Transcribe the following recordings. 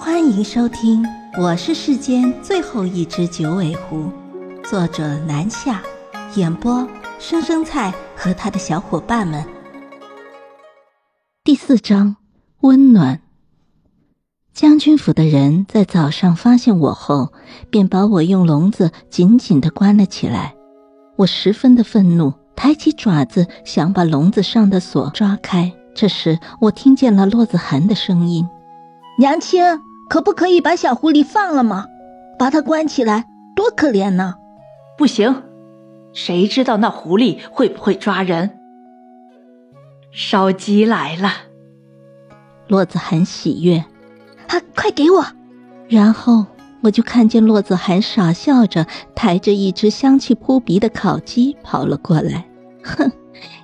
欢迎收听，我是世间最后一只九尾狐，作者南夏，演播生生菜和他的小伙伴们。第四章，温暖。将军府的人在早上发现我后，便把我用笼子紧紧的关了起来。我十分的愤怒，抬起爪子想把笼子上的锁抓开。这时，我听见了骆子涵的声音：“娘亲。”可不可以把小狐狸放了吗？把它关起来多可怜呢！不行，谁知道那狐狸会不会抓人？烧鸡来了，洛子涵喜悦，啊，快给我！然后我就看见洛子涵傻笑着抬着一只香气扑鼻的烤鸡跑了过来。哼，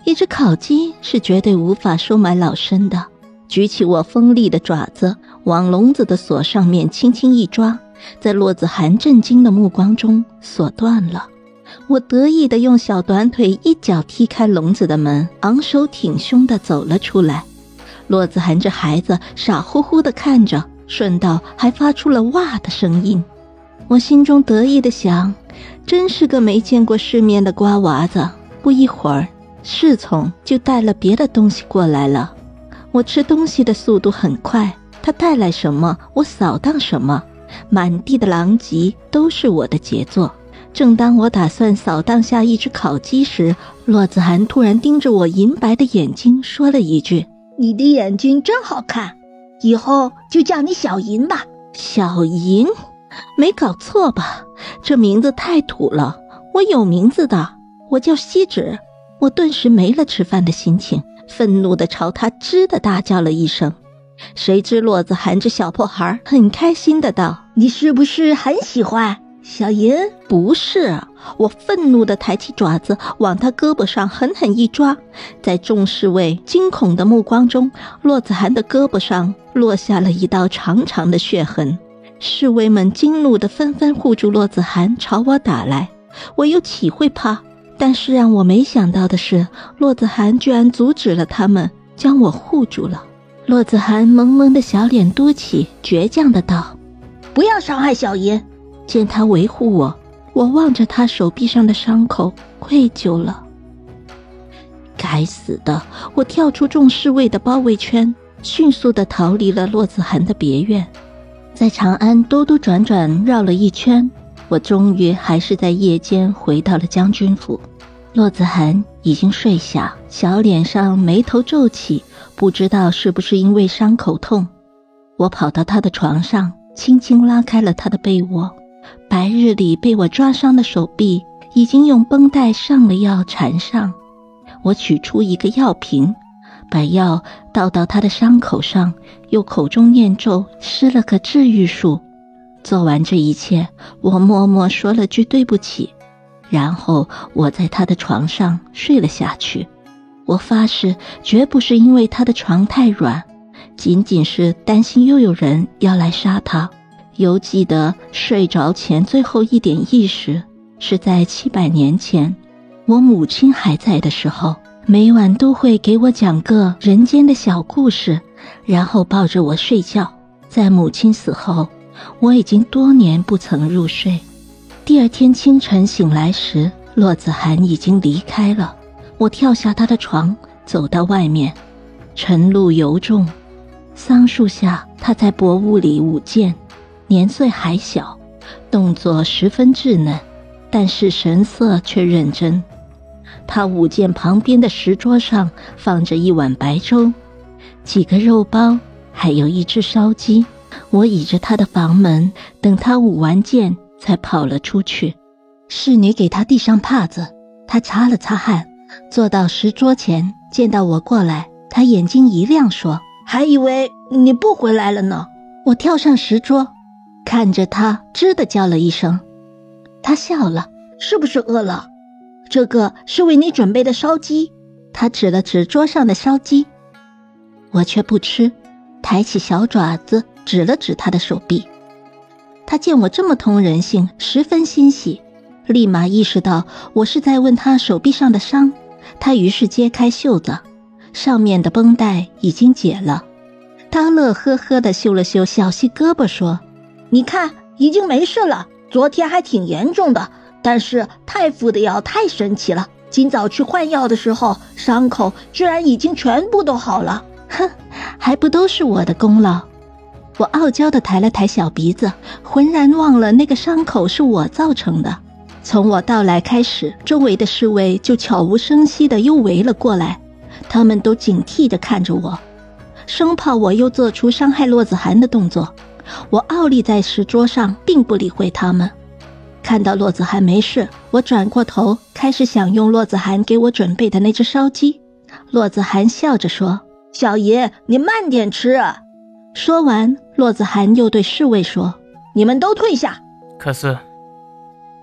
一只烤鸡是绝对无法收买老身的。举起我锋利的爪子，往笼子的锁上面轻轻一抓，在骆子涵震惊的目光中，锁断了。我得意地用小短腿一脚踢开笼子的门，昂首挺胸地走了出来。骆子涵这孩子傻乎乎地看着，顺道还发出了哇的声音。我心中得意地想：真是个没见过世面的瓜娃子。不一会儿，侍从就带了别的东西过来了。我吃东西的速度很快，他带来什么，我扫荡什么，满地的狼藉都是我的杰作。正当我打算扫荡下一只烤鸡时，骆子涵突然盯着我银白的眼睛，说了一句：“你的眼睛真好看，以后就叫你小银吧。”小银，没搞错吧？这名字太土了。我有名字的，我叫锡纸。我顿时没了吃饭的心情。愤怒地朝他“吱”的大叫了一声，谁知骆子含着小破孩很开心的道：“你是不是很喜欢小银？”“不是。”我愤怒的抬起爪子往他胳膊上狠狠一抓，在众侍卫惊恐的目光中，骆子涵的胳膊上落下了一道长长的血痕。侍卫们惊怒的纷纷护住骆子涵朝我打来，我又岂会怕？但是让我没想到的是，骆子涵居然阻止了他们，将我护住了。骆子涵萌萌的小脸嘟起，倔强的道：“不要伤害小爷。”见他维护我，我望着他手臂上的伤口，愧疚了。该死的！我跳出众侍卫的包围圈，迅速的逃离了骆子涵的别院，在长安兜兜转转绕了一圈。我终于还是在夜间回到了将军府，骆子涵已经睡下，小脸上眉头皱起，不知道是不是因为伤口痛。我跑到他的床上，轻轻拉开了他的被窝，白日里被我抓伤的手臂已经用绷带上了药缠上。我取出一个药瓶，把药倒到他的伤口上，又口中念咒，施了个治愈术。做完这一切，我默默说了句对不起，然后我在他的床上睡了下去。我发誓，绝不是因为他的床太软，仅仅是担心又有人要来杀他。犹记得睡着前最后一点意识，是在七百年前，我母亲还在的时候，每晚都会给我讲个人间的小故事，然后抱着我睡觉。在母亲死后。我已经多年不曾入睡。第二天清晨醒来时，骆子涵已经离开了。我跳下他的床，走到外面。晨露犹重，桑树下，他在薄雾里舞剑，年岁还小，动作十分稚嫩，但是神色却认真。他舞剑旁边的石桌上放着一碗白粥，几个肉包，还有一只烧鸡。我倚着他的房门，等他舞完剑，才跑了出去。侍女给他递上帕子，他擦了擦汗，坐到石桌前，见到我过来，他眼睛一亮，说：“还以为你不回来了呢。”我跳上石桌，看着他，吱的叫了一声。他笑了：“是不是饿了？这个是为你准备的烧鸡。”他指了指桌上的烧鸡，我却不吃，抬起小爪子。指了指他的手臂，他见我这么通人性，十分欣喜，立马意识到我是在问他手臂上的伤。他于是揭开袖子，上面的绷带已经解了。他乐呵呵地嗅了嗅小溪胳膊，说：“你看，已经没事了。昨天还挺严重的，但是太傅的药太神奇了。今早去换药的时候，伤口居然已经全部都好了。哼，还不都是我的功劳？”我傲娇地抬了抬小鼻子，浑然忘了那个伤口是我造成的。从我到来开始，周围的侍卫就悄无声息地又围了过来，他们都警惕地看着我，生怕我又做出伤害洛子涵的动作。我傲立在石桌上，并不理会他们。看到洛子涵没事，我转过头开始享用洛子涵给我准备的那只烧鸡。洛子涵笑着说：“小爷，你慢点吃。”说完，洛子涵又对侍卫说：“你们都退下。”可是。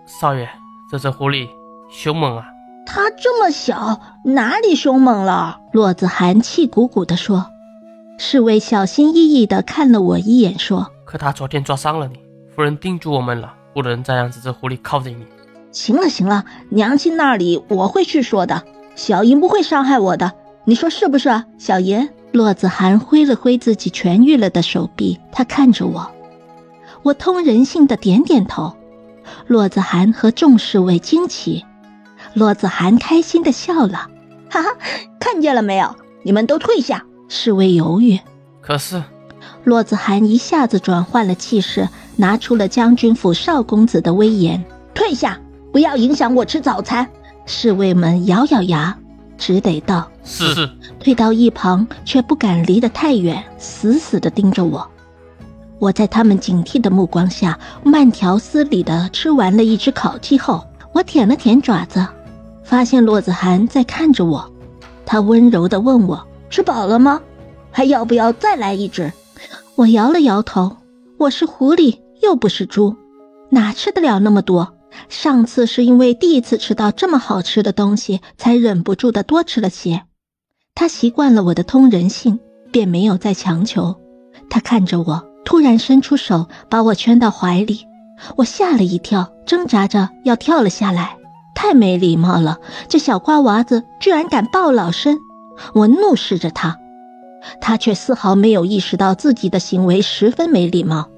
少爷，这只狐狸凶猛啊！它这么小，哪里凶猛了？骆子涵气鼓鼓地说。侍卫小心翼翼地看了我一眼，说：“可他昨天抓伤了你，夫人叮嘱我们了，不能再让这只狐狸靠近你。”行了行了，娘亲那里我会去说的，小莹不会伤害我的，你说是不是，小爷？骆子涵挥了挥自己痊愈了的手臂，他看着我，我通人性的点点头。骆子涵和众侍卫惊奇，骆子涵开心的笑了，哈哈，看见了没有？你们都退下。侍卫犹豫，可是，骆子涵一下子转换了气势，拿出了将军府少公子的威严，退下，不要影响我吃早餐。侍卫们咬咬牙，只得道是。退到一旁，却不敢离得太远，死死地盯着我。我在他们警惕的目光下，慢条斯理地吃完了一只烤鸡后，我舔了舔爪子，发现骆子涵在看着我。他温柔地问我：“吃饱了吗？还要不要再来一只？”我摇了摇头：“我是狐狸，又不是猪，哪吃得了那么多？上次是因为第一次吃到这么好吃的东西，才忍不住的多吃了些。”他习惯了我的通人性，便没有再强求。他看着我。突然伸出手把我圈到怀里，我吓了一跳，挣扎着要跳了下来。太没礼貌了，这小瓜娃子居然敢抱老身！我怒视着他，他却丝毫没有意识到自己的行为十分没礼貌，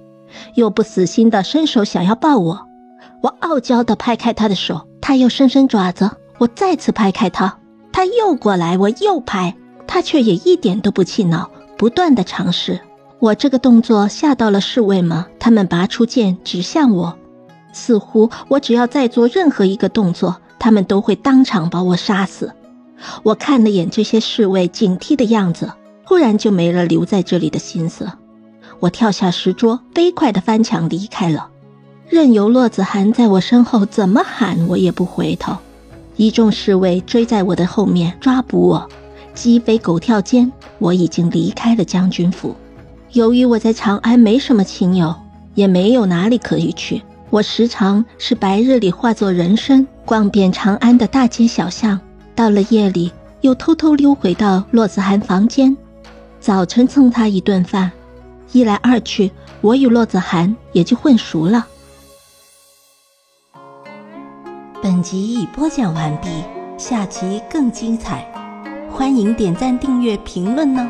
又不死心的伸手想要抱我。我傲娇的拍开他的手，他又伸伸爪子，我再次拍开他，他又过来，我又拍，他却也一点都不气恼，不断的尝试。我这个动作吓到了侍卫吗？他们拔出剑指向我，似乎我只要再做任何一个动作，他们都会当场把我杀死。我看了眼这些侍卫警惕的样子，忽然就没了留在这里的心思。我跳下石桌，飞快地翻墙离开了，任由骆子涵在我身后怎么喊，我也不回头。一众侍卫追在我的后面抓捕我，鸡飞狗跳间，我已经离开了将军府。由于我在长安没什么亲友，也没有哪里可以去，我时常是白日里化作人身，逛遍长安的大街小巷；到了夜里，又偷偷溜回到洛子涵房间，早晨蹭他一顿饭。一来二去，我与洛子涵也就混熟了。本集已播讲完毕，下集更精彩，欢迎点赞、订阅、评论呢。